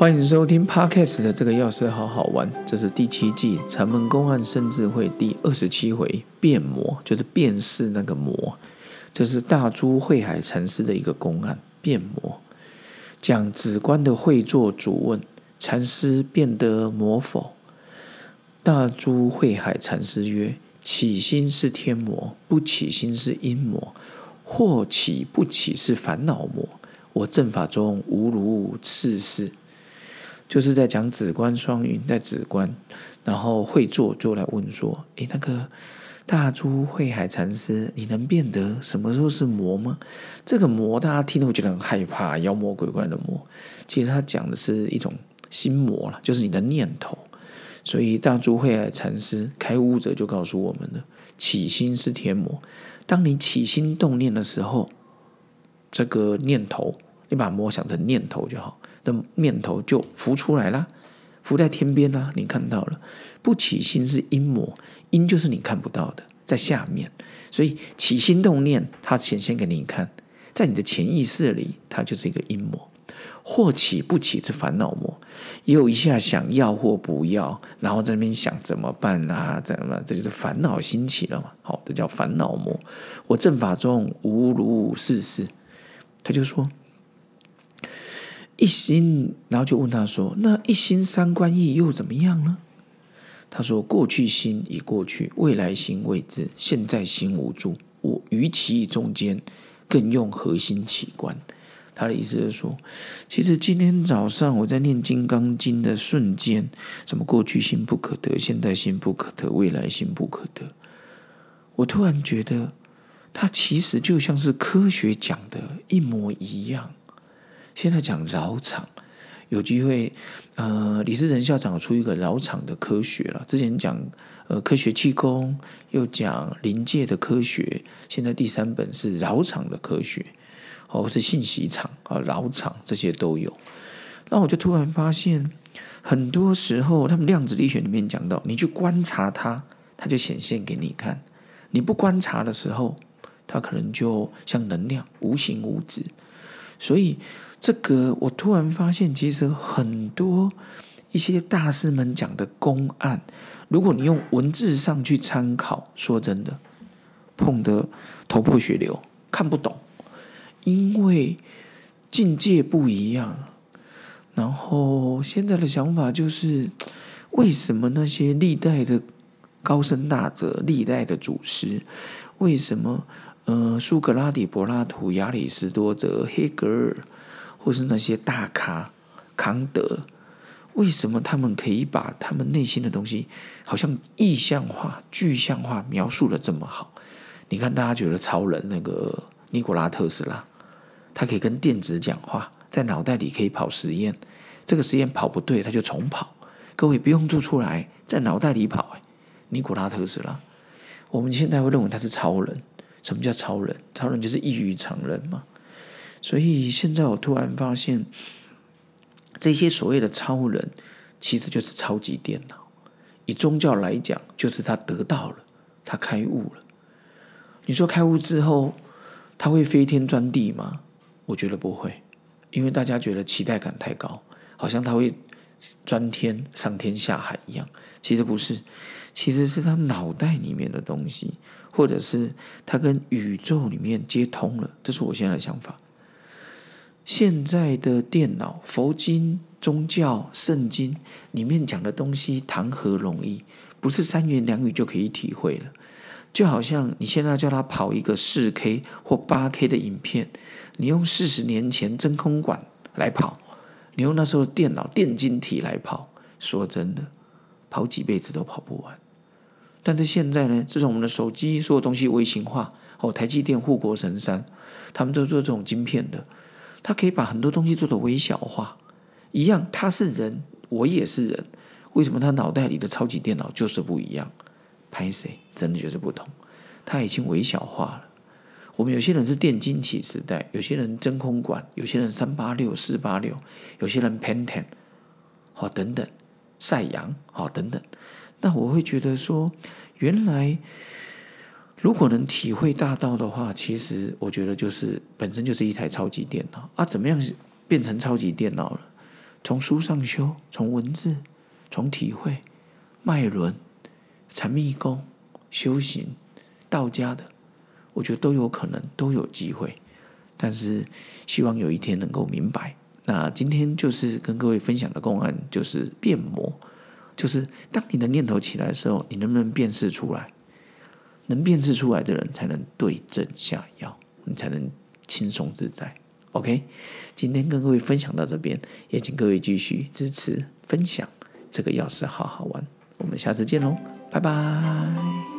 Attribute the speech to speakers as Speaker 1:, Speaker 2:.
Speaker 1: 欢迎收听 Podcast 的这个钥匙好好玩，这是第七季《城门公案生智慧》第二十七回变魔，就是辨识那个魔。这是大珠慧海禅师的一个公案，变魔。讲子观的会作主问：禅师变得魔否？大珠慧海禅师曰：起心是天魔，不起心是阴魔，或起不起是烦恼魔。我正法中无如是事。就是在讲止观双运，在止观，然后会做就来问说：“诶，那个大珠慧海禅师，你能辨得什么时候是魔吗？这个魔大家听了会觉得很害怕，妖魔鬼怪的魔。其实他讲的是一种心魔了，就是你的念头。所以大珠慧海禅师开悟者就告诉我们了：起心是天魔。当你起心动念的时候，这个念头，你把魔想成念头就好。”那念头就浮出来了，浮在天边啦，你看到了。不起心是阴魔，阴就是你看不到的，在下面。所以起心动念，它显现给你看，在你的潜意识里，它就是一个阴魔。或起不起是烦恼魔，也有一下想要或不要，然后在那边想怎么办啊？怎么？这就是烦恼兴起了嘛。好，这叫烦恼魔。我正法中无如是事，他就说。一心，然后就问他说：“那一心三观意又怎么样呢？”他说：“过去心已过去，未来心未知，现在心无助。我于其中间，更用核心起观。”他的意思是说，其实今天早上我在念《金刚经》的瞬间，什么过去心不可得，现在心不可得，未来心不可得，我突然觉得，他其实就像是科学讲的一模一样。现在讲绕场，有机会，呃，李世仁校长出一个绕场的科学了。之前讲呃科学气功，又讲临界的科学，现在第三本是绕场的科学，或是信息场啊绕场这些都有。那我就突然发现，很多时候他们量子力学里面讲到，你去观察它，它就显现给你看；你不观察的时候，它可能就像能量无形无质，所以。这个我突然发现，其实很多一些大师们讲的公案，如果你用文字上去参考，说真的，碰得头破血流，看不懂，因为境界不一样。然后现在的想法就是，为什么那些历代的高僧大者、历代的祖师，为什么呃苏格拉底、柏拉图、亚里士多德、黑格尔？或是那些大咖康德，为什么他们可以把他们内心的东西，好像意象化、具象化描述的这么好？你看，大家觉得超人那个尼古拉特斯拉，他可以跟电子讲话，在脑袋里可以跑实验，这个实验跑不对，他就重跑。各位不用做出来，在脑袋里跑。尼古拉特斯拉，我们现在会认为他是超人。什么叫超人？超人就是异于常人嘛。所以现在我突然发现，这些所谓的超人，其实就是超级电脑。以宗教来讲，就是他得到了，他开悟了。你说开悟之后，他会飞天钻地吗？我觉得不会，因为大家觉得期待感太高，好像他会钻天、上天下海一样。其实不是，其实是他脑袋里面的东西，或者是他跟宇宙里面接通了。这是我现在的想法。现在的电脑、佛经、宗教、圣经里面讲的东西，谈何容易？不是三言两语就可以体会了。就好像你现在叫他跑一个四 K 或八 K 的影片，你用四十年前真空管来跑，你用那时候电脑电晶体来跑，说真的，跑几辈子都跑不完。但是现在呢，自从我们的手机所有东西微型化，哦，台积电护国神山，他们都做这种晶片的。他可以把很多东西做的微小化，一样，他是人，我也是人，为什么他脑袋里的超级电脑就是不一样？拍谁真的就是不同，他已经微小化了。我们有些人是电晶体时代，有些人真空管，有些人三八六、四八六，有些人 Pentium，好等等，赛阳好等等。那我会觉得说，原来。如果能体会大道的话，其实我觉得就是本身就是一台超级电脑啊！怎么样变成超级电脑了？从书上修，从文字，从体会，脉轮、禅密功、修行、道家的，我觉得都有可能，都有机会。但是希望有一天能够明白。那今天就是跟各位分享的公案，就是变魔，就是当你的念头起来的时候，你能不能辨识出来？能辨识出来的人，才能对症下药，你才能轻松自在。OK，今天跟各位分享到这边，也请各位继续支持分享这个钥匙，好好玩。我们下次见喽，拜拜。